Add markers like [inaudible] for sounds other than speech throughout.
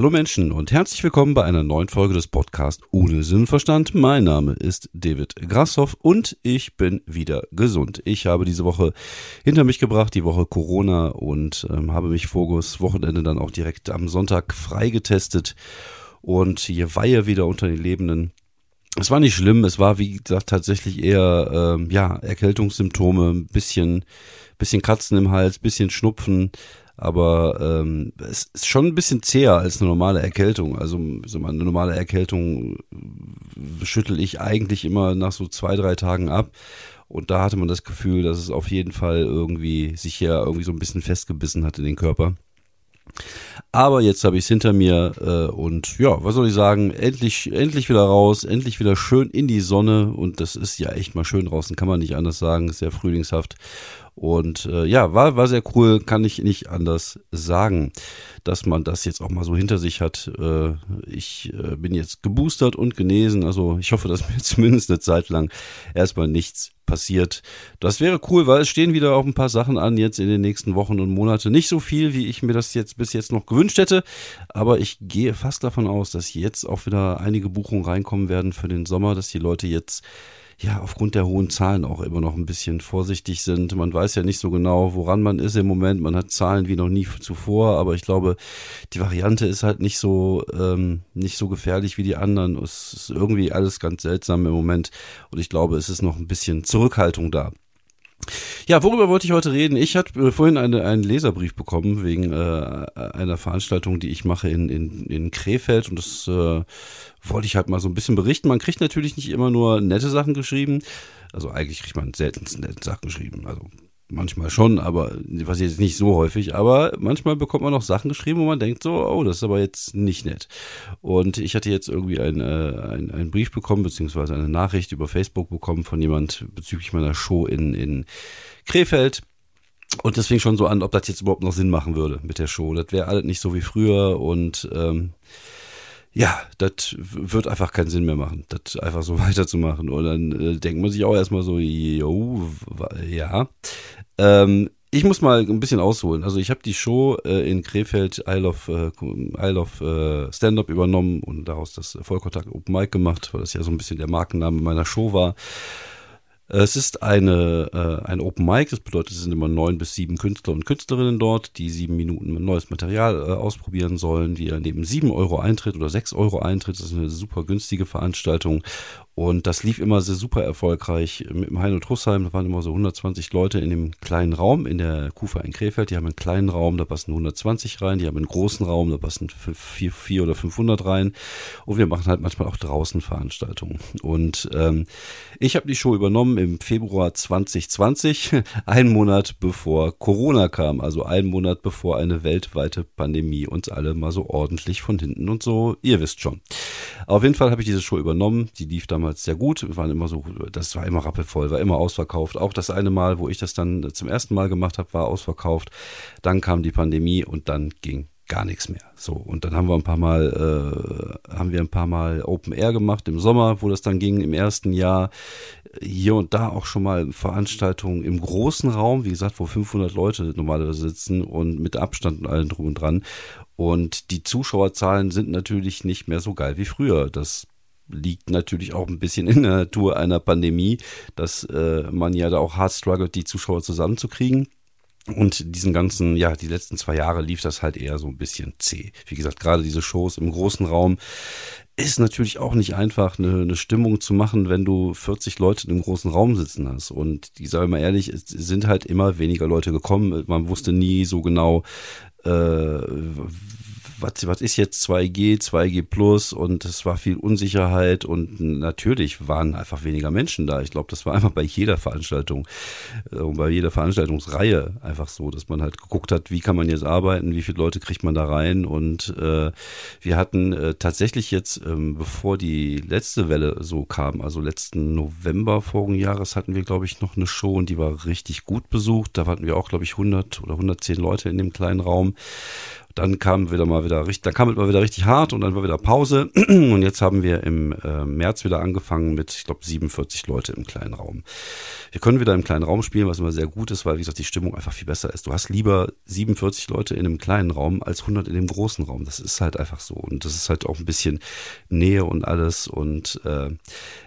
Hallo Menschen und herzlich willkommen bei einer neuen Folge des Podcasts Ohne Sinnverstand. Mein Name ist David Grassoff und ich bin wieder gesund. Ich habe diese Woche hinter mich gebracht, die Woche Corona und ähm, habe mich voriges Wochenende dann auch direkt am Sonntag freigetestet und hier Weihe wieder unter den Lebenden. Es war nicht schlimm, es war wie gesagt tatsächlich eher ähm, ja Erkältungssymptome, ein bisschen bisschen Kratzen im Hals, bisschen Schnupfen, aber ähm, es ist schon ein bisschen zäher als eine normale Erkältung. Also so eine normale Erkältung schüttel ich eigentlich immer nach so zwei, drei Tagen ab. Und da hatte man das Gefühl, dass es auf jeden Fall irgendwie sich hier irgendwie so ein bisschen festgebissen hat in den Körper. Aber jetzt habe ich es hinter mir äh, und ja, was soll ich sagen? Endlich, endlich wieder raus, endlich wieder schön in die Sonne und das ist ja echt mal schön draußen, kann man nicht anders sagen, sehr frühlingshaft und äh, ja, war, war sehr cool, kann ich nicht anders sagen, dass man das jetzt auch mal so hinter sich hat. Äh, ich äh, bin jetzt geboostert und genesen, also ich hoffe, dass [laughs] mir zumindest eine Zeit lang erstmal nichts passiert. Das wäre cool, weil es stehen wieder auch ein paar Sachen an jetzt in den nächsten Wochen und Monaten. Nicht so viel, wie ich mir das jetzt bis jetzt noch gewünscht hätte, aber ich gehe fast davon aus, dass jetzt auch wieder einige Buchungen reinkommen werden für den Sommer, dass die Leute jetzt ja aufgrund der hohen Zahlen auch immer noch ein bisschen vorsichtig sind. Man weiß ja nicht so genau, woran man ist im Moment. Man hat Zahlen wie noch nie zuvor, aber ich glaube, die Variante ist halt nicht so ähm, nicht so gefährlich wie die anderen. Es ist irgendwie alles ganz seltsam im Moment und ich glaube, es ist noch ein bisschen Zurückhaltung da. Ja, worüber wollte ich heute reden? Ich hatte äh, vorhin eine, einen Leserbrief bekommen wegen äh, einer Veranstaltung, die ich mache in, in, in Krefeld und das äh, wollte ich halt mal so ein bisschen berichten. Man kriegt natürlich nicht immer nur nette Sachen geschrieben, also eigentlich kriegt man seltenst nette Sachen geschrieben, also manchmal schon, aber was jetzt nicht so häufig, aber manchmal bekommt man noch Sachen geschrieben, wo man denkt so, oh, das ist aber jetzt nicht nett. Und ich hatte jetzt irgendwie einen ein, ein Brief bekommen, beziehungsweise eine Nachricht über Facebook bekommen von jemand bezüglich meiner Show in, in Krefeld. Und das fing schon so an, ob das jetzt überhaupt noch Sinn machen würde mit der Show. Das wäre alles nicht so wie früher und ähm, ja, das wird einfach keinen Sinn mehr machen, das einfach so [laughs] weiterzumachen. Und dann äh, denkt man sich auch erstmal so, jo, ja. Ähm, ich muss mal ein bisschen ausholen. Also ich habe die Show äh, in Krefeld Isle of, äh, Isle of äh, Stand-Up übernommen und daraus das Vollkontakt Open Mic gemacht, weil das ja so ein bisschen der Markenname meiner Show war. Es ist eine, äh, ein Open Mic, das bedeutet, es sind immer neun bis sieben Künstler und Künstlerinnen dort, die sieben Minuten neues Material äh, ausprobieren sollen, die neben sieben Euro Eintritt oder sechs Euro Eintritt, das ist eine super günstige Veranstaltung und das lief immer sehr super erfolgreich mit dem Heino Trussheim. Da waren immer so 120 Leute in dem kleinen Raum in der Kufa in Krefeld. Die haben einen kleinen Raum, da passen 120 rein. Die haben einen großen Raum, da passen 4, 4 oder 500 rein. Und wir machen halt manchmal auch draußen Veranstaltungen. Und ähm, ich habe die Show übernommen im Februar 2020, [laughs] einen Monat bevor Corona kam. Also einen Monat bevor eine weltweite Pandemie uns alle mal so ordentlich von hinten und so, ihr wisst schon. Auf jeden Fall habe ich diese Show übernommen. Die lief damals sehr gut. Wir waren immer so, das war immer rappelvoll, war immer ausverkauft. Auch das eine Mal, wo ich das dann zum ersten Mal gemacht habe, war ausverkauft. Dann kam die Pandemie und dann ging gar nichts mehr. So und dann haben wir ein paar Mal äh, haben wir ein paar Mal Open Air gemacht im Sommer, wo das dann ging im ersten Jahr hier und da auch schon mal Veranstaltungen im großen Raum, wie gesagt, wo 500 Leute normalerweise sitzen und mit Abstand und allem drum und dran. Und die Zuschauerzahlen sind natürlich nicht mehr so geil wie früher. Das liegt natürlich auch ein bisschen in der Natur einer Pandemie, dass äh, man ja da auch hart struggelt, die Zuschauer zusammenzukriegen. Und diesen ganzen, ja, die letzten zwei Jahre lief das halt eher so ein bisschen zäh. Wie gesagt, gerade diese Shows im großen Raum ist natürlich auch nicht einfach, eine, eine Stimmung zu machen, wenn du 40 Leute in einem großen Raum sitzen hast. Und die, sage ich mal ehrlich, es sind halt immer weniger Leute gekommen. Man wusste nie so genau, äh, was, was ist jetzt 2G, 2G Plus und es war viel Unsicherheit und natürlich waren einfach weniger Menschen da. Ich glaube, das war einfach bei jeder Veranstaltung, äh, bei jeder Veranstaltungsreihe einfach so, dass man halt geguckt hat, wie kann man jetzt arbeiten, wie viele Leute kriegt man da rein und äh, wir hatten äh, tatsächlich jetzt, ähm, bevor die letzte Welle so kam, also letzten November vorigen Jahres hatten wir, glaube ich, noch eine Show und die war richtig gut besucht. Da hatten wir auch, glaube ich, 100 oder 110 Leute in dem kleinen Raum Dann kam wieder mal wieder richtig, dann kam es mal wieder richtig hart und dann war wieder Pause. [clears throat] Und jetzt haben wir im äh, März wieder angefangen mit, ich glaube, 47 Leute im kleinen Raum. Wir können wieder im kleinen Raum spielen, was immer sehr gut ist, weil, wie gesagt, die Stimmung einfach viel besser ist. Du hast lieber 47 Leute in einem kleinen Raum als 100 in dem großen Raum. Das ist halt einfach so. Und das ist halt auch ein bisschen Nähe und alles. Und äh,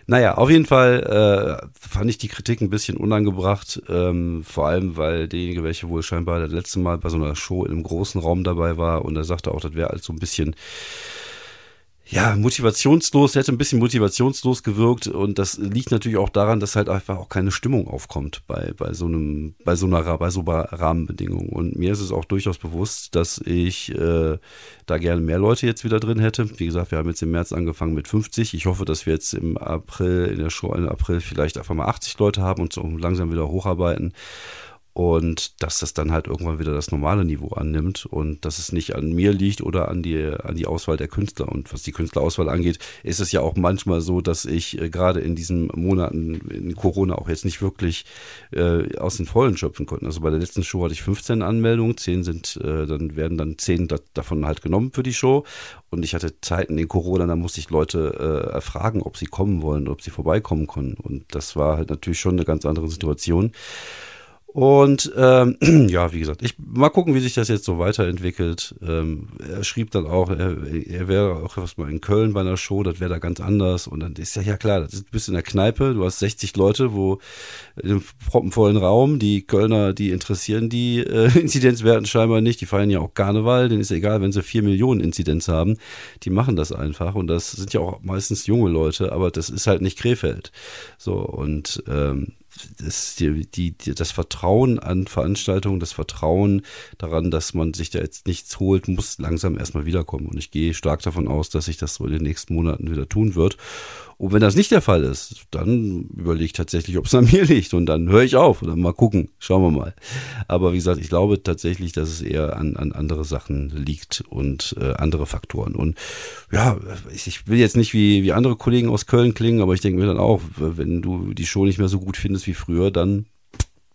naja, auf jeden Fall äh, fand ich die Kritik ein bisschen unangebracht. Ähm, vor allem, weil derjenige, welche wohl scheinbar das letzte Mal bei so einer Show in einem großen Raum dabei war und er sagte auch, das wäre halt so ein bisschen ja, motivationslos, hätte ein bisschen motivationslos gewirkt und das liegt natürlich auch daran, dass halt einfach auch keine Stimmung aufkommt bei, bei so einem, bei so einer, bei so Rahmenbedingungen. Und mir ist es auch durchaus bewusst, dass ich äh, da gerne mehr Leute jetzt wieder drin hätte. Wie gesagt, wir haben jetzt im März angefangen mit 50. Ich hoffe, dass wir jetzt im April, in der Show im April vielleicht einfach mal 80 Leute haben und so langsam wieder hocharbeiten und dass das dann halt irgendwann wieder das normale Niveau annimmt und dass es nicht an mir liegt oder an die, an die Auswahl der Künstler. Und was die Künstlerauswahl angeht, ist es ja auch manchmal so, dass ich äh, gerade in diesen Monaten in Corona auch jetzt nicht wirklich äh, aus den Vollen schöpfen konnte. Also bei der letzten Show hatte ich 15 Anmeldungen, 10 sind, äh, dann werden dann 10 da, davon halt genommen für die Show. Und ich hatte Zeiten in Corona, da musste ich Leute äh, erfragen, ob sie kommen wollen, ob sie vorbeikommen können. Und das war halt natürlich schon eine ganz andere Situation. Und ähm, [clears throat] ja, wie gesagt, ich mal gucken, wie sich das jetzt so weiterentwickelt. Ähm, er schrieb dann auch, er, er wäre auch was mal in Köln bei einer Show, das wäre da ganz anders. Und dann ist ja ja klar, das ist, bist in der Kneipe, du hast 60 Leute, wo im proppenvollen Raum, die Kölner, die interessieren die äh, [laughs] Inzidenzwerten scheinbar nicht, die feiern ja auch Karneval, denen ist egal, wenn sie vier Millionen Inzidenz haben, die machen das einfach. Und das sind ja auch meistens junge Leute, aber das ist halt nicht Krefeld. So, und ähm, das, die, die, das Vertrauen an Veranstaltungen, das Vertrauen daran, dass man sich da jetzt nichts holt, muss langsam erstmal wiederkommen. Und ich gehe stark davon aus, dass sich das so in den nächsten Monaten wieder tun wird. Und wenn das nicht der Fall ist, dann überlege ich tatsächlich, ob es an [laughs] mir liegt und dann höre ich auf oder mal gucken, schauen wir mal. Aber wie gesagt, ich glaube tatsächlich, dass es eher an, an andere Sachen liegt und äh, andere Faktoren. Und ja, ich, ich will jetzt nicht wie, wie andere Kollegen aus Köln klingen, aber ich denke mir dann auch, wenn du die Show nicht mehr so gut findest wie früher, dann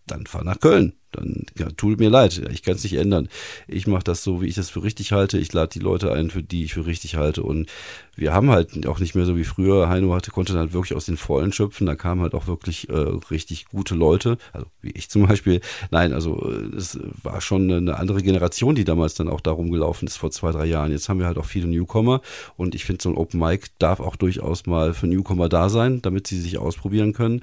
dann fahr nach Köln. Dann ja, tut mir leid, ich kann es nicht ändern. Ich mache das so, wie ich das für richtig halte. Ich lade die Leute ein, für die ich für richtig halte. Und wir haben halt auch nicht mehr so wie früher. Heino hatte, konnte dann halt wirklich aus den Vollen schöpfen. Da kamen halt auch wirklich äh, richtig gute Leute. Also wie ich zum Beispiel. Nein, also es war schon eine andere Generation, die damals dann auch darum gelaufen ist vor zwei, drei Jahren. Jetzt haben wir halt auch viele Newcomer. Und ich finde, so ein Open Mic darf auch durchaus mal für Newcomer da sein, damit sie sich ausprobieren können.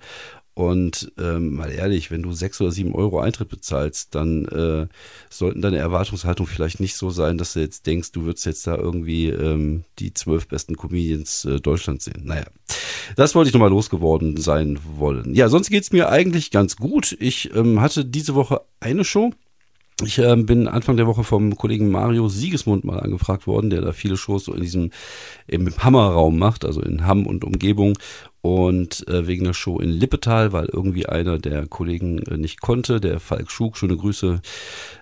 Und ähm, mal ehrlich, wenn du sechs oder sieben Euro Eintritt bezahlst, dann äh, sollten deine Erwartungshaltung vielleicht nicht so sein, dass du jetzt denkst, du würdest jetzt da irgendwie ähm, die zwölf besten Comedians äh, Deutschlands sehen. Naja, das wollte ich nochmal losgeworden sein wollen. Ja, sonst geht's mir eigentlich ganz gut. Ich ähm, hatte diese Woche eine Show. Ich äh, bin Anfang der Woche vom Kollegen Mario Siegesmund mal angefragt worden, der da viele Shows so in diesem im Hammerraum macht, also in Hamm und Umgebung und äh, wegen der Show in Lippetal, weil irgendwie einer der Kollegen äh, nicht konnte, der Falk Schug, schöne Grüße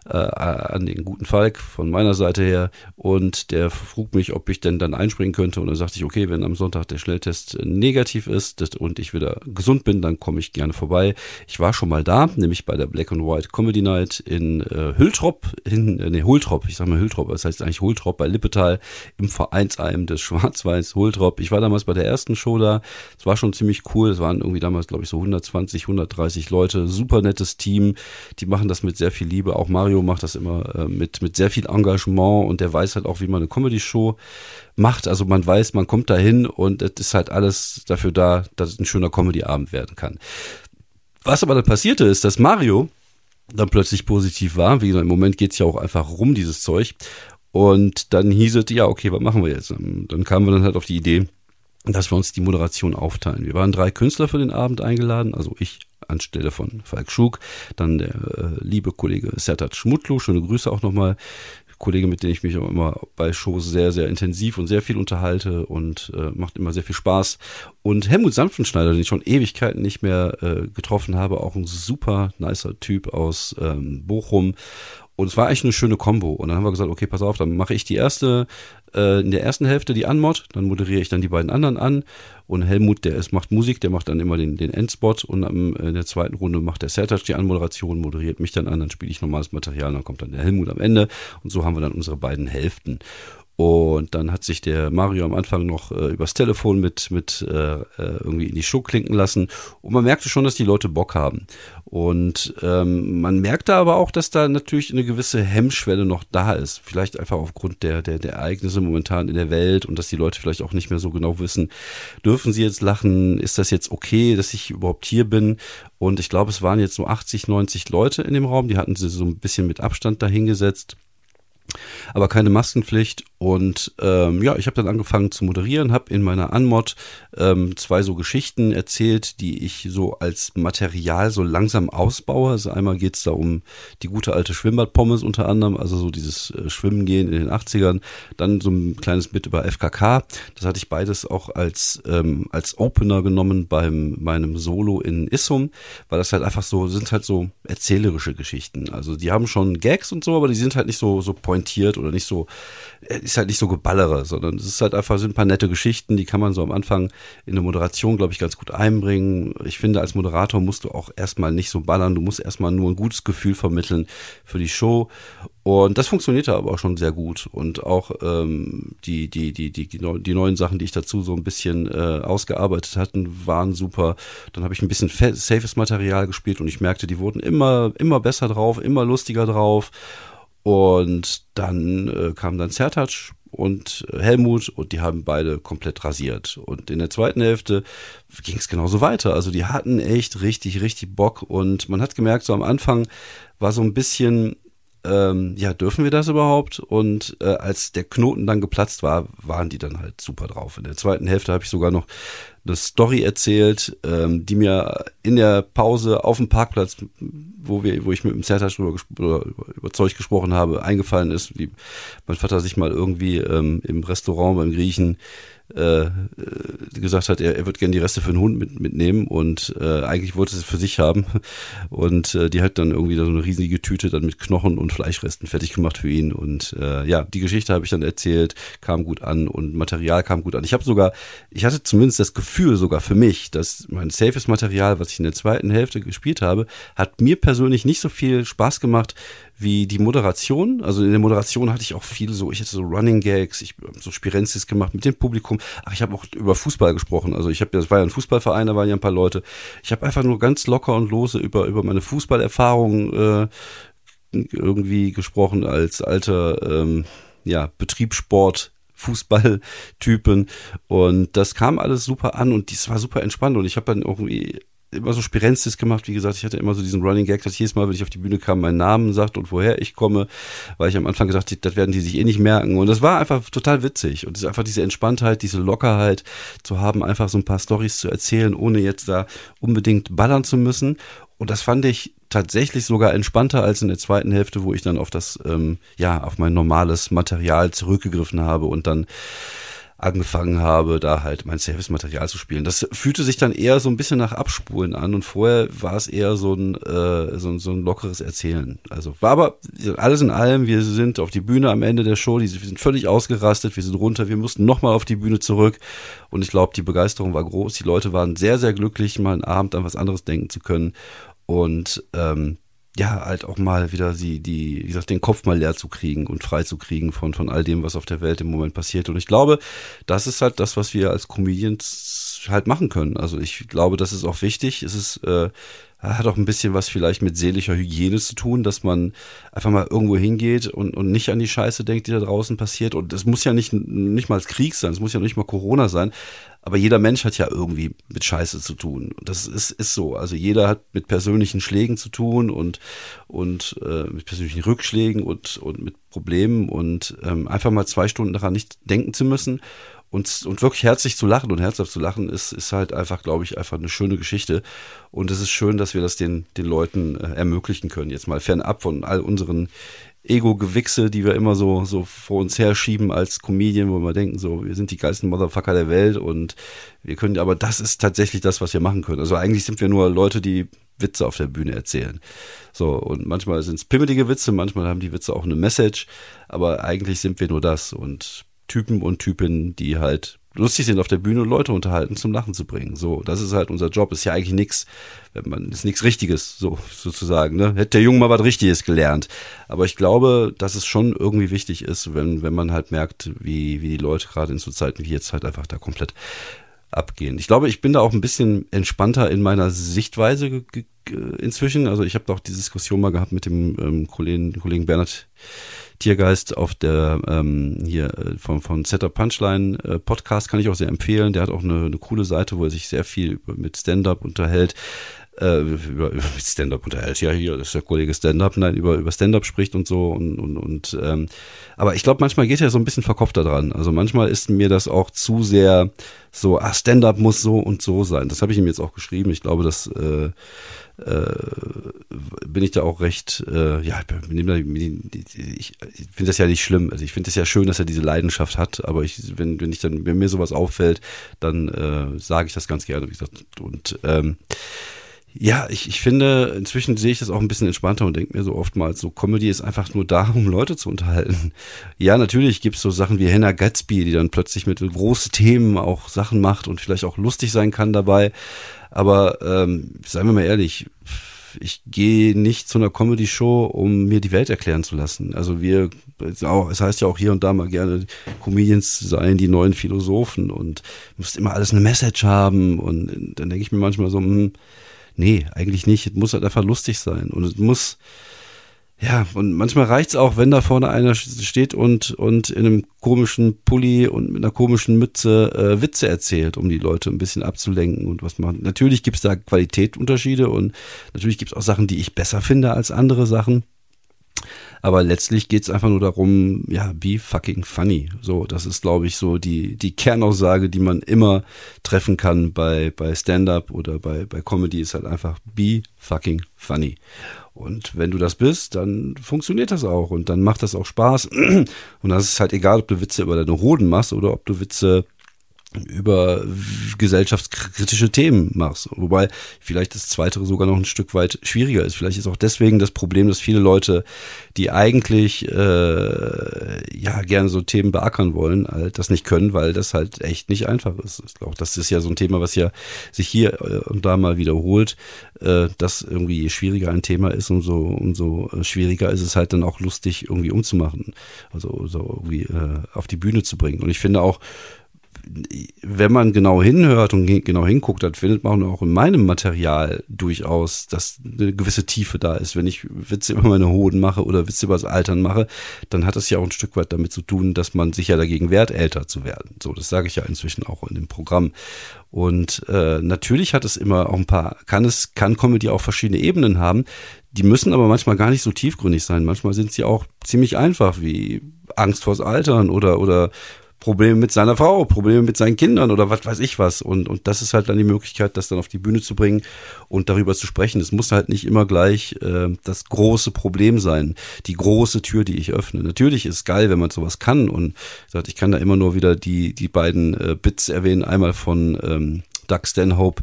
äh, an den guten Falk von meiner Seite her und der frug mich, ob ich denn dann einspringen könnte und dann sagte ich, okay, wenn am Sonntag der Schnelltest negativ ist und ich wieder gesund bin, dann komme ich gerne vorbei. Ich war schon mal da, nämlich bei der Black and White Comedy Night in äh, Hültrop, in, äh, nee, Hultrop, ich sag mal Hültrop, das heißt eigentlich Hultrop bei Lippetal im Vereinsheim des Schwarz-Weiß Hultrop. Ich war damals bei der ersten Show da, es war war schon ziemlich cool. Es waren irgendwie damals, glaube ich, so 120, 130 Leute. Super nettes Team. Die machen das mit sehr viel Liebe. Auch Mario macht das immer äh, mit, mit sehr viel Engagement und der weiß halt auch, wie man eine Comedy-Show macht. Also man weiß, man kommt dahin und es ist halt alles dafür da, dass es ein schöner Comedy-Abend werden kann. Was aber dann passierte ist, dass Mario dann plötzlich positiv war. Wie gesagt, im Moment geht es ja auch einfach rum, dieses Zeug. Und dann hieß es, ja, okay, was machen wir jetzt? Dann kamen wir dann halt auf die Idee, dass wir uns die Moderation aufteilen. Wir waren drei Künstler für den Abend eingeladen, also ich anstelle von Falk Schug, dann der äh, liebe Kollege Sertat Schmutlu, schöne Grüße auch nochmal, Kollege, mit dem ich mich auch immer bei Shows sehr, sehr intensiv und sehr viel unterhalte und äh, macht immer sehr viel Spaß. Und Helmut Sanftenschneider, den ich schon Ewigkeiten nicht mehr äh, getroffen habe, auch ein super nicer Typ aus ähm, Bochum Und es war eigentlich eine schöne Combo. Und dann haben wir gesagt, okay, pass auf, dann mache ich die erste, äh, in der ersten Hälfte die Anmod, dann moderiere ich dann die beiden anderen an. Und Helmut, der ist, macht Musik, der macht dann immer den, den Endspot und am, in der zweiten Runde macht der Sertac die Anmoderation, moderiert mich dann an, dann spiele ich normales Material, dann kommt dann der Helmut am Ende. Und so haben wir dann unsere beiden Hälften. Und dann hat sich der Mario am Anfang noch äh, übers Telefon mit, mit äh, äh, irgendwie in die Show klinken lassen. Und man merkte schon, dass die Leute Bock haben. Und ähm, man merkte aber auch, dass da natürlich eine gewisse Hemmschwelle noch da ist. Vielleicht einfach aufgrund der, der, der Ereignisse momentan in der Welt und dass die Leute vielleicht auch nicht mehr so genau wissen, dürfen sie jetzt lachen? Ist das jetzt okay, dass ich überhaupt hier bin? Und ich glaube, es waren jetzt so 80, 90 Leute in dem Raum. Die hatten sie so ein bisschen mit Abstand dahingesetzt aber keine Maskenpflicht. Und ähm, ja, ich habe dann angefangen zu moderieren, habe in meiner Anmod ähm, zwei so Geschichten erzählt, die ich so als Material so langsam ausbaue. Also einmal geht's da um die gute alte Schwimmbadpommes unter anderem, also so dieses äh, Schwimmen gehen in den 80ern. Dann so ein kleines Bit über FKK. Das hatte ich beides auch als, ähm, als Opener genommen beim meinem Solo in Issum, weil das halt einfach so, sind halt so erzählerische Geschichten. Also die haben schon Gags und so, aber die sind halt nicht so, so pointiert oder nicht so, äh, ist halt nicht so geballere, sondern es ist halt einfach, sind ein paar nette Geschichten, die kann man so am Anfang in der Moderation, glaube ich, ganz gut einbringen. Ich finde, als Moderator musst du auch erstmal nicht so ballern, du musst erstmal nur ein gutes Gefühl vermitteln für die Show. Und das funktionierte aber auch schon sehr gut. Und auch ähm, die, die, die, die, die neuen Sachen, die ich dazu so ein bisschen äh, ausgearbeitet hatten, waren super. Dann habe ich ein bisschen safes Material gespielt und ich merkte, die wurden immer, immer besser drauf, immer lustiger drauf. Und dann äh, kam dann Zertac und Helmut und die haben beide komplett rasiert. Und in der zweiten Hälfte ging es genauso weiter. Also die hatten echt richtig, richtig Bock und man hat gemerkt, so am Anfang war so ein bisschen, ähm, ja, dürfen wir das überhaupt? Und äh, als der Knoten dann geplatzt war, waren die dann halt super drauf. In der zweiten Hälfte habe ich sogar noch eine Story erzählt, ähm, die mir in der Pause auf dem Parkplatz, wo wir, wo ich mit dem Zertasch drüber über, über Zeug gesprochen habe, eingefallen ist, wie mein Vater sich mal irgendwie ähm, im Restaurant beim Griechen äh, gesagt hat, er, er wird gerne die Reste für den Hund mit, mitnehmen und äh, eigentlich wollte sie es für sich haben [laughs] und äh, die hat dann irgendwie so eine riesige Tüte dann mit Knochen und Fleischresten fertig gemacht für ihn und äh, ja, die Geschichte habe ich dann erzählt, kam gut an und Material kam gut an. Ich habe sogar, ich hatte zumindest das Gefühl sogar für mich, dass mein safes Material, was ich in der zweiten Hälfte gespielt habe, hat mir persönlich nicht so viel Spaß gemacht wie die Moderation. Also in der Moderation hatte ich auch viel so, ich hatte so Running Gags, ich habe so Spirenzis gemacht mit dem Publikum. Ach, ich habe auch über Fußball gesprochen. Also ich habe, das war ja ein Fußballverein, da waren ja ein paar Leute. Ich habe einfach nur ganz locker und lose über über meine Fußballerfahrungen äh, irgendwie gesprochen als alter ähm, ja Betriebssport Fußballtypen und das kam alles super an und dies war super entspannt und ich habe dann irgendwie immer so Spirenzis gemacht. Wie gesagt, ich hatte immer so diesen Running Gag, dass jedes Mal, wenn ich auf die Bühne kam, meinen Namen sagt und woher ich komme, weil ich am Anfang gedacht habe, das werden die sich eh nicht merken. Und das war einfach total witzig. Und es ist einfach diese Entspanntheit, diese Lockerheit zu haben, einfach so ein paar Stories zu erzählen, ohne jetzt da unbedingt ballern zu müssen. Und das fand ich tatsächlich sogar entspannter als in der zweiten Hälfte, wo ich dann auf das, ähm, ja, auf mein normales Material zurückgegriffen habe und dann angefangen habe, da halt mein Service-Material zu spielen. Das fühlte sich dann eher so ein bisschen nach Abspulen an und vorher war es eher so ein, äh, so, so ein lockeres Erzählen. Also war aber alles in allem, wir sind auf die Bühne am Ende der Show, wir sind völlig ausgerastet, wir sind runter, wir mussten nochmal auf die Bühne zurück und ich glaube, die Begeisterung war groß. Die Leute waren sehr, sehr glücklich, mal einen Abend an was anderes denken zu können und ähm, ja, halt auch mal wieder die, die, wie gesagt, den Kopf mal leer zu kriegen und frei zu kriegen von, von all dem, was auf der Welt im Moment passiert. Und ich glaube, das ist halt das, was wir als Comedians halt machen können. Also ich glaube, das ist auch wichtig. Es ist, äh, hat auch ein bisschen was vielleicht mit seelischer Hygiene zu tun, dass man einfach mal irgendwo hingeht und, und nicht an die Scheiße denkt, die da draußen passiert. Und es muss ja nicht, nicht mal Krieg sein, es muss ja nicht mal Corona sein. Aber jeder Mensch hat ja irgendwie mit Scheiße zu tun. Das ist, ist so. Also jeder hat mit persönlichen Schlägen zu tun und, und äh, mit persönlichen Rückschlägen und, und mit Problemen und ähm, einfach mal zwei Stunden daran nicht denken zu müssen und, und wirklich herzlich zu lachen und herzhaft zu lachen ist, ist halt einfach, glaube ich, einfach eine schöne Geschichte. Und es ist schön, dass wir das den, den Leuten äh, ermöglichen können. Jetzt mal fernab von all unseren Ego-Gewichse, die wir immer so, so vor uns herschieben als Comedian, wo wir denken, so, wir sind die geilsten Motherfucker der Welt und wir können, aber das ist tatsächlich das, was wir machen können. Also eigentlich sind wir nur Leute, die Witze auf der Bühne erzählen. So, und manchmal sind es pimmelige Witze, manchmal haben die Witze auch eine Message, aber eigentlich sind wir nur das und Typen und Typinnen, die halt lustig sind auf der Bühne und Leute unterhalten, zum Lachen zu bringen. So, das ist halt unser Job. Ist ja eigentlich nichts, wenn man ist nichts Richtiges, so sozusagen. Ne? Hätte der Junge mal was Richtiges gelernt. Aber ich glaube, dass es schon irgendwie wichtig ist, wenn wenn man halt merkt, wie wie die Leute gerade in so Zeiten wie jetzt halt einfach da komplett abgehen. Ich glaube, ich bin da auch ein bisschen entspannter in meiner Sichtweise inzwischen. Also ich habe auch die Diskussion mal gehabt mit dem ähm, Kollegen, Kollegen Bernhard Tiergeist auf der ähm, hier äh, von, von Setup Punchline äh, Podcast kann ich auch sehr empfehlen. Der hat auch eine, eine coole Seite, wo er sich sehr viel mit Stand-up unterhält. Äh, über, über Stand-up unterhält, ja hier, das ist der Kollege Stand-up, nein, über, über Stand-up spricht und so und, und, und ähm, aber ich glaube, manchmal geht er so ein bisschen verkopft da dran. Also manchmal ist mir das auch zu sehr so, ah, Stand-up muss so und so sein. Das habe ich ihm jetzt auch geschrieben. Ich glaube, dass äh, äh, bin ich da auch recht, äh, ja, ich finde das ja nicht schlimm. Also ich finde es ja schön, dass er diese Leidenschaft hat, aber ich, wenn, wenn ich dann, wenn mir sowas auffällt, dann äh, sage ich das ganz gerne, wie gesagt. Und ähm, ja, ich, ich finde, inzwischen sehe ich das auch ein bisschen entspannter und denke mir so oftmals, so Comedy ist einfach nur da, um Leute zu unterhalten. Ja, natürlich gibt's so Sachen wie Hannah Gatsby, die dann plötzlich mit großen Themen auch Sachen macht und vielleicht auch lustig sein kann dabei. Aber ähm, seien wir mal ehrlich, ich gehe nicht zu einer Comedy-Show, um mir die Welt erklären zu lassen. Also wir, es heißt ja auch hier und da mal gerne, Comedians seien die neuen Philosophen und müsst immer alles eine Message haben. Und dann denke ich mir manchmal so, hm, nee, eigentlich nicht. Es muss halt einfach lustig sein. Und es muss, ja, und manchmal reicht's auch, wenn da vorne einer steht und, und in einem komischen Pulli und mit einer komischen Mütze äh, Witze erzählt, um die Leute ein bisschen abzulenken und was machen. Natürlich gibt's da Qualitätsunterschiede und natürlich gibt's auch Sachen, die ich besser finde als andere Sachen. Aber letztlich geht's einfach nur darum, ja, be fucking funny. So, das ist, glaube ich, so die, die Kernaussage, die man immer treffen kann bei, bei Stand-up oder bei, bei Comedy, ist halt einfach be fucking funny. Und wenn du das bist, dann funktioniert das auch und dann macht das auch Spaß. [clears throat] Und das ist halt egal, ob du Witze über deine Hoden machst oder ob du Witze über gesellschaftskritische Themen machst. Wobei vielleicht das Zweite sogar noch ein Stück weit schwieriger ist. Vielleicht ist auch deswegen das Problem, dass viele Leute, die eigentlich äh, ja gerne so Themen beackern wollen, halt das nicht können, weil das halt echt nicht einfach ist. Auch das ist ja so ein Thema, was ja sich hier äh, und da mal wiederholt, äh, dass irgendwie je schwieriger ein Thema ist, umso, umso äh, schwieriger ist es halt dann auch lustig irgendwie umzumachen. Also so irgendwie äh, auf die Bühne zu bringen. Und ich finde auch, wenn man genau hinhört und genau hinguckt, dann findet man auch in meinem Material durchaus, dass eine gewisse Tiefe da ist. Wenn ich Witze über meine Hoden mache oder Witze über das Altern mache, dann hat das ja auch ein Stück weit damit zu tun, dass man sich ja dagegen wehrt, älter zu werden. So, das sage ich ja inzwischen auch in dem Programm. Und äh, natürlich hat es immer auch ein paar, kann es, kann Comedy auch verschiedene Ebenen haben. Die müssen aber manchmal gar nicht so tiefgründig sein. Manchmal sind sie auch ziemlich einfach, wie Angst vors Altern oder, oder Probleme mit seiner Frau, Probleme mit seinen Kindern oder was weiß ich was. Und, und das ist halt dann die Möglichkeit, das dann auf die Bühne zu bringen und darüber zu sprechen. Es muss halt nicht immer gleich äh, das große Problem sein, die große Tür, die ich öffne. Natürlich ist geil, wenn man sowas kann. Und sagt, ich kann da immer nur wieder die, die beiden äh, Bits erwähnen. Einmal von ähm, Doug Stanhope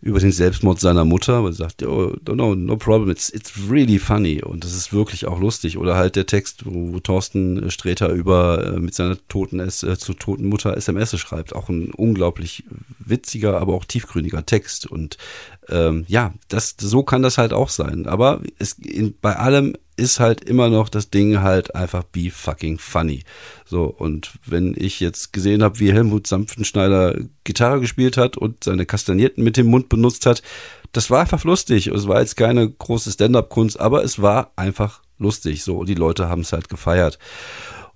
über den Selbstmord seiner Mutter, weil er sagt, oh, no, no problem, it's, it's really funny und das ist wirklich auch lustig. Oder halt der Text, wo, wo Thorsten Sträter über äh, mit seiner toten äh, zu toten Mutter SMS schreibt, auch ein unglaublich witziger, aber auch tiefgründiger Text und ähm, ja, das so kann das halt auch sein. Aber es in, bei allem ist halt immer noch das Ding halt einfach be fucking funny. So, und wenn ich jetzt gesehen habe, wie Helmut Sanftenschneider Gitarre gespielt hat und seine Kastanierten mit dem Mund benutzt hat, das war einfach lustig. Es war jetzt keine große Stand-up-Kunst, aber es war einfach lustig. So, die Leute haben es halt gefeiert.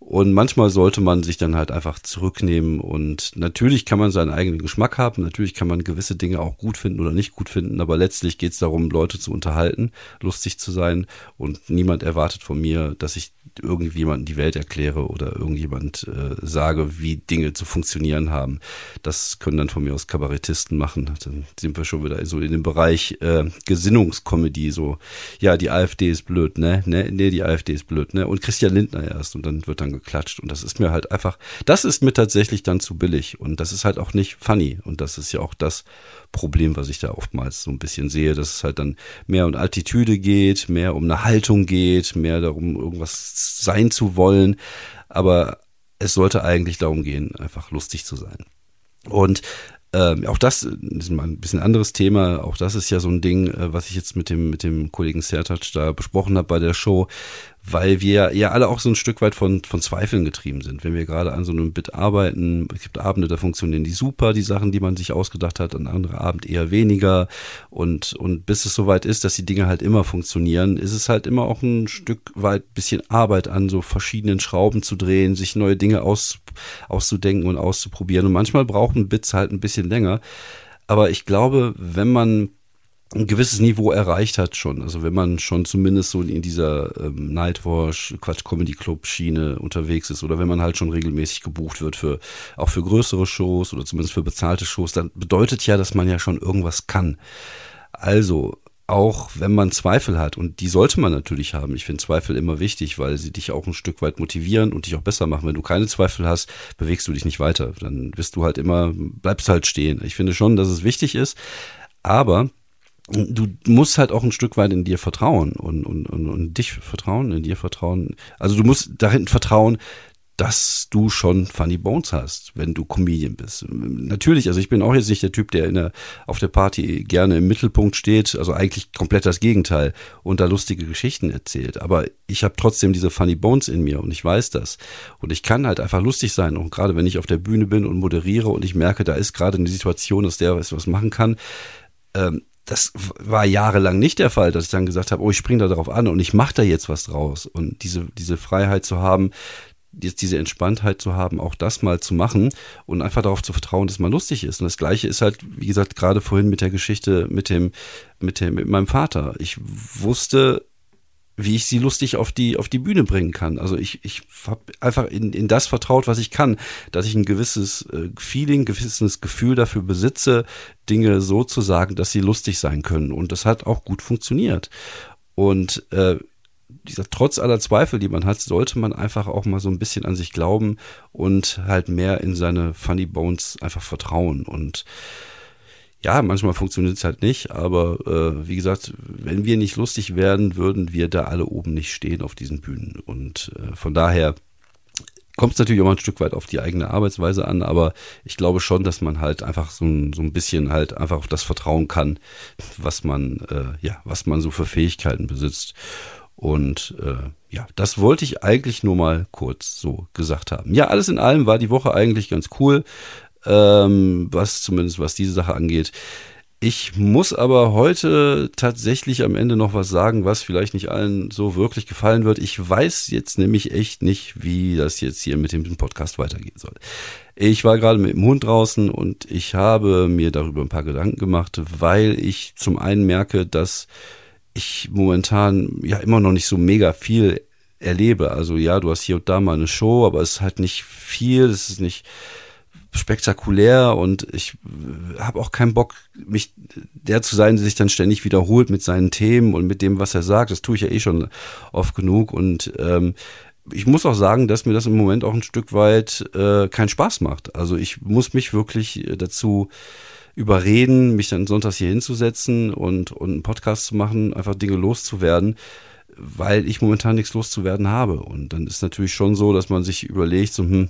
Und manchmal sollte man sich dann halt einfach zurücknehmen und natürlich kann man seinen eigenen Geschmack haben, natürlich kann man gewisse Dinge auch gut finden oder nicht gut finden, aber letztlich geht es darum, Leute zu unterhalten, lustig zu sein und niemand erwartet von mir, dass ich irgendjemanden die Welt erkläre oder irgendjemand äh, sage, wie Dinge zu funktionieren haben. Das können dann von mir aus Kabarettisten machen. Dann sind wir schon wieder so in dem Bereich äh, Gesinnungskomödie, so, ja, die AfD ist blöd, ne? Ne, nee, die AfD ist blöd, ne? Und Christian Lindner erst und dann wird dann dann geklatscht. Und das ist mir halt einfach, das ist mir tatsächlich dann zu billig. Und das ist halt auch nicht funny. Und das ist ja auch das Problem, was ich da oftmals so ein bisschen sehe, dass es halt dann mehr um Attitüde geht, mehr um eine Haltung geht, mehr darum, irgendwas sein zu wollen. Aber es sollte eigentlich darum gehen, einfach lustig zu sein. Und ähm, auch das ist mal ein bisschen anderes Thema. Auch das ist ja so ein Ding, äh, was ich jetzt mit dem mit dem Kollegen Sertac da besprochen habe bei der Show weil wir ja alle auch so ein Stück weit von, von Zweifeln getrieben sind. Wenn wir gerade an so einem Bit arbeiten, es gibt Abende, da funktionieren die super, die Sachen, die man sich ausgedacht hat, an andere Abend eher weniger. Und, und bis es soweit ist, dass die Dinge halt immer funktionieren, ist es halt immer auch ein Stück weit bisschen Arbeit an so verschiedenen Schrauben zu drehen, sich neue Dinge aus, auszudenken und auszuprobieren. Und manchmal brauchen Bits halt ein bisschen länger. Aber ich glaube, wenn man ein gewisses Niveau erreicht hat schon. Also wenn man schon zumindest so in dieser ähm, Nightwash, Quatsch Comedy Club Schiene unterwegs ist oder wenn man halt schon regelmäßig gebucht wird für auch für größere Shows oder zumindest für bezahlte Shows, dann bedeutet ja, dass man ja schon irgendwas kann. Also auch wenn man Zweifel hat, und die sollte man natürlich haben. Ich finde Zweifel immer wichtig, weil sie dich auch ein Stück weit motivieren und dich auch besser machen. Wenn du keine Zweifel hast, bewegst du dich nicht weiter. Dann bist du halt immer, bleibst halt stehen. Ich finde schon, dass es wichtig ist. Aber du musst halt auch ein Stück weit in dir vertrauen und, und, und, und dich vertrauen, in dir vertrauen. Also du musst dahin vertrauen, dass du schon Funny Bones hast, wenn du Comedian bist. Natürlich, also ich bin auch jetzt nicht der Typ, der, der auf der Party gerne im Mittelpunkt steht, also eigentlich komplett das Gegenteil und da lustige Geschichten erzählt. Aber ich habe trotzdem diese Funny Bones in mir und ich weiß das. Und ich kann halt einfach lustig sein. Und gerade wenn ich auf der Bühne bin und moderiere und ich merke, da ist gerade eine Situation, dass der was machen kann, ähm, das war jahrelang nicht der Fall, dass ich dann gesagt habe, oh, ich springe da drauf an und ich mache da jetzt was draus. Und diese, diese Freiheit zu haben, jetzt diese Entspanntheit zu haben, auch das mal zu machen und einfach darauf zu vertrauen, dass man lustig ist. Und das Gleiche ist halt, wie gesagt, gerade vorhin mit der Geschichte mit dem, mit dem, mit meinem Vater. Ich wusste, wie ich sie lustig auf die, auf die Bühne bringen kann. Also ich, ich habe einfach in, in das vertraut, was ich kann, dass ich ein gewisses äh, Feeling, gewisses Gefühl dafür besitze, Dinge so zu sagen, dass sie lustig sein können. Und das hat auch gut funktioniert. Und äh, dieser, trotz aller Zweifel, die man hat, sollte man einfach auch mal so ein bisschen an sich glauben und halt mehr in seine Funny Bones einfach vertrauen. Und ja, manchmal funktioniert es halt nicht, aber äh, wie gesagt, wenn wir nicht lustig werden, würden wir da alle oben nicht stehen auf diesen Bühnen. Und äh, von daher kommt es natürlich mal ein Stück weit auf die eigene Arbeitsweise an, aber ich glaube schon, dass man halt einfach so ein, so ein bisschen halt einfach auf das vertrauen kann, was man, äh, ja, was man so für Fähigkeiten besitzt. Und äh, ja, das wollte ich eigentlich nur mal kurz so gesagt haben. Ja, alles in allem war die Woche eigentlich ganz cool ähm, was zumindest was diese Sache angeht. Ich muss aber heute tatsächlich am Ende noch was sagen, was vielleicht nicht allen so wirklich gefallen wird. Ich weiß jetzt nämlich echt nicht, wie das jetzt hier mit dem Podcast weitergehen soll. Ich war gerade mit dem Hund draußen und ich habe mir darüber ein paar Gedanken gemacht, weil ich zum einen merke, dass ich momentan ja immer noch nicht so mega viel erlebe. Also ja, du hast hier und da mal eine Show, aber es ist halt nicht viel, es ist nicht spektakulär und ich habe auch keinen Bock, mich der zu sein, der sich dann ständig wiederholt mit seinen Themen und mit dem, was er sagt. Das tue ich ja eh schon oft genug und ähm, ich muss auch sagen, dass mir das im Moment auch ein Stück weit äh, keinen Spaß macht. Also ich muss mich wirklich dazu überreden, mich dann sonntags hier hinzusetzen und, und einen Podcast zu machen, einfach Dinge loszuwerden, weil ich momentan nichts loszuwerden habe. Und dann ist natürlich schon so, dass man sich überlegt, so, hm,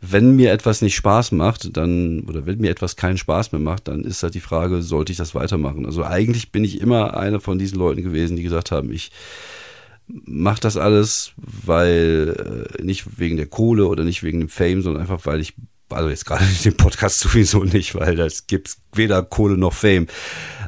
wenn mir etwas nicht Spaß macht, dann, oder wenn mir etwas keinen Spaß mehr macht, dann ist halt die Frage, sollte ich das weitermachen? Also eigentlich bin ich immer einer von diesen Leuten gewesen, die gesagt haben, ich mache das alles, weil äh, nicht wegen der Kohle oder nicht wegen dem Fame, sondern einfach, weil ich also jetzt gerade [laughs] dem Podcast sowieso nicht, weil das gibt's weder Kohle noch Fame.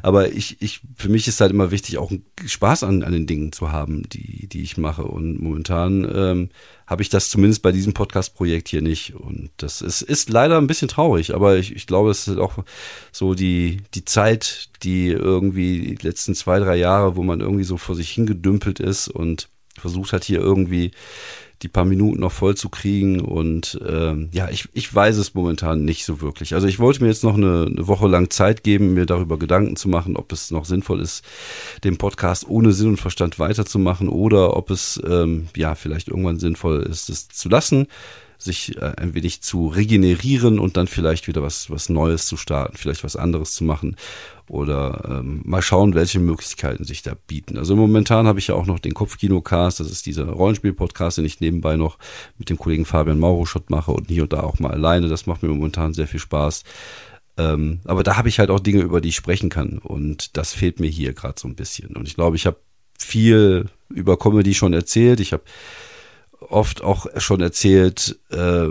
Aber ich, ich, für mich ist halt immer wichtig, auch Spaß an, an den Dingen zu haben, die, die ich mache. Und momentan ähm, habe ich das zumindest bei diesem Podcast-Projekt hier nicht. Und das ist, ist leider ein bisschen traurig, aber ich, ich glaube, es ist auch so die, die Zeit, die irgendwie die letzten zwei, drei Jahre, wo man irgendwie so vor sich hingedümpelt ist und versucht hat, hier irgendwie die paar Minuten noch voll zu kriegen. Und ähm, ja, ich, ich weiß es momentan nicht so wirklich. Also ich wollte mir jetzt noch eine, eine Woche lang Zeit geben, mir darüber Gedanken zu machen, ob es noch sinnvoll ist, den Podcast ohne Sinn und Verstand weiterzumachen oder ob es ähm, ja vielleicht irgendwann sinnvoll ist, es zu lassen sich äh, ein wenig zu regenerieren und dann vielleicht wieder was, was Neues zu starten, vielleicht was anderes zu machen oder ähm, mal schauen, welche Möglichkeiten sich da bieten. Also momentan habe ich ja auch noch den Kopfkino-Cast, das ist dieser Rollenspiel-Podcast, den ich nebenbei noch mit dem Kollegen Fabian Mauroschott mache und hier und da auch mal alleine. Das macht mir momentan sehr viel Spaß. Ähm, aber da habe ich halt auch Dinge, über die ich sprechen kann und das fehlt mir hier gerade so ein bisschen. Und ich glaube, ich habe viel über Comedy schon erzählt. Ich habe oft auch schon erzählt, äh,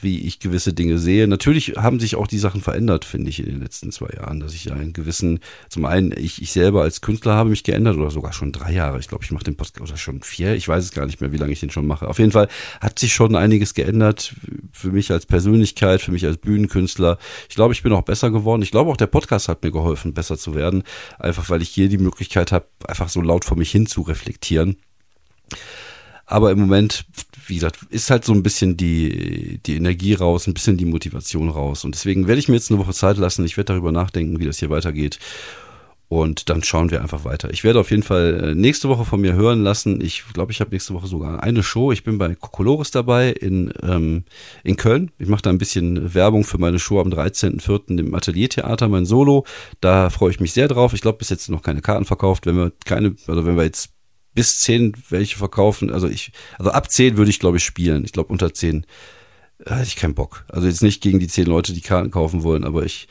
wie ich gewisse Dinge sehe. Natürlich haben sich auch die Sachen verändert, finde ich, in den letzten zwei Jahren, dass ich einen gewissen, zum einen, ich, ich selber als Künstler habe mich geändert oder sogar schon drei Jahre. Ich glaube, ich mache den Podcast oder schon vier, ich weiß es gar nicht mehr, wie lange ich den schon mache. Auf jeden Fall hat sich schon einiges geändert für mich als Persönlichkeit, für mich als Bühnenkünstler. Ich glaube, ich bin auch besser geworden. Ich glaube, auch der Podcast hat mir geholfen, besser zu werden, einfach weil ich hier die Möglichkeit habe, einfach so laut vor mich hin zu reflektieren. Aber im Moment, wie gesagt, ist halt so ein bisschen die, die Energie raus, ein bisschen die Motivation raus. Und deswegen werde ich mir jetzt eine Woche Zeit lassen. Ich werde darüber nachdenken, wie das hier weitergeht. Und dann schauen wir einfach weiter. Ich werde auf jeden Fall äh, nächste Woche von mir hören lassen. Ich glaube, ich habe nächste Woche sogar eine Show. Ich bin bei Kokolores dabei in, ähm, in Köln. Ich mache da ein bisschen Werbung für meine Show am 13.04. im Ateliertheater, mein Solo. Da freue ich mich sehr drauf. Ich glaube, bis jetzt noch keine Karten verkauft. Wenn wir keine, also wenn wir jetzt bis zehn welche verkaufen. Also ich, also ab zehn würde ich, glaube ich, spielen. Ich glaube, unter zehn hätte ich keinen Bock. Also jetzt nicht gegen die zehn Leute, die Karten kaufen wollen, aber ich,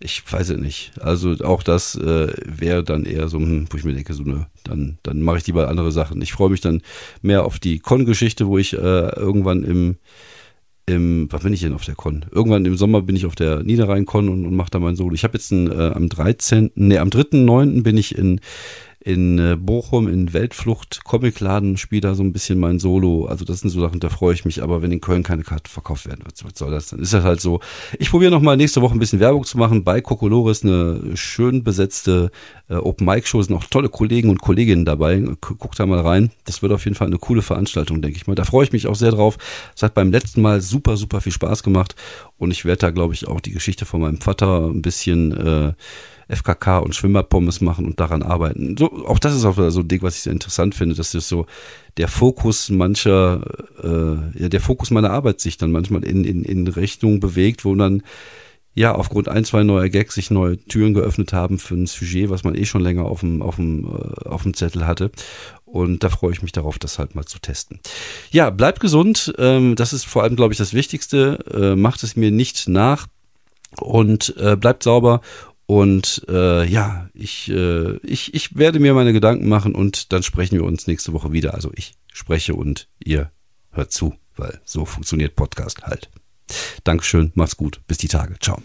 ich weiß es nicht. Also auch das äh, wäre dann eher so, hm, wo ich mir denke, so ne, dann, dann mache ich lieber andere Sachen. Ich freue mich dann mehr auf die Con-Geschichte, wo ich äh, irgendwann im im, was bin ich denn auf der Con? Irgendwann im Sommer bin ich auf der Niederrhein-Con und, und mache da mein Solo. Ich habe jetzt ein, äh, am 13., nee, am 3.9. bin ich in in äh, Bochum in Weltflucht Comicladen spiele da so ein bisschen mein Solo. Also das sind so Sachen, da freue ich mich. Aber wenn in Köln keine Karte verkauft werden wird, was soll das? Dann ist das halt so. Ich probiere noch mal nächste Woche ein bisschen Werbung zu machen bei Kokolores, eine schön besetzte äh, Open Mic Show. Sind auch tolle Kollegen und Kolleginnen dabei. Guckt da mal rein. Das wird auf jeden Fall eine coole Veranstaltung, denke ich mal. Da freue ich mich auch sehr drauf. Es hat beim letzten Mal super, super viel Spaß gemacht. Und ich werde da, glaube ich, auch die Geschichte von meinem Vater ein bisschen äh, FKK und Schwimmerpommes machen und daran arbeiten. So, auch das ist auch so ein Ding, was ich sehr interessant finde, dass das so der Fokus mancher, äh, ja, der Fokus meiner Arbeit sich dann manchmal in, in, in Richtung bewegt, wo dann ja, aufgrund ein, zwei neuer Gags sich neue Türen geöffnet haben für ein Sujet, was man eh schon länger auf dem, auf dem, äh, auf dem Zettel hatte. Und da freue ich mich darauf, das halt mal zu testen. Ja, bleibt gesund. Ähm, das ist vor allem, glaube ich, das Wichtigste. Äh, macht es mir nicht nach und äh, bleibt sauber und äh, ja, ich, äh, ich, ich werde mir meine Gedanken machen und dann sprechen wir uns nächste Woche wieder. Also ich spreche und ihr hört zu, weil so funktioniert Podcast halt. Dankeschön, macht's gut, bis die Tage. Ciao.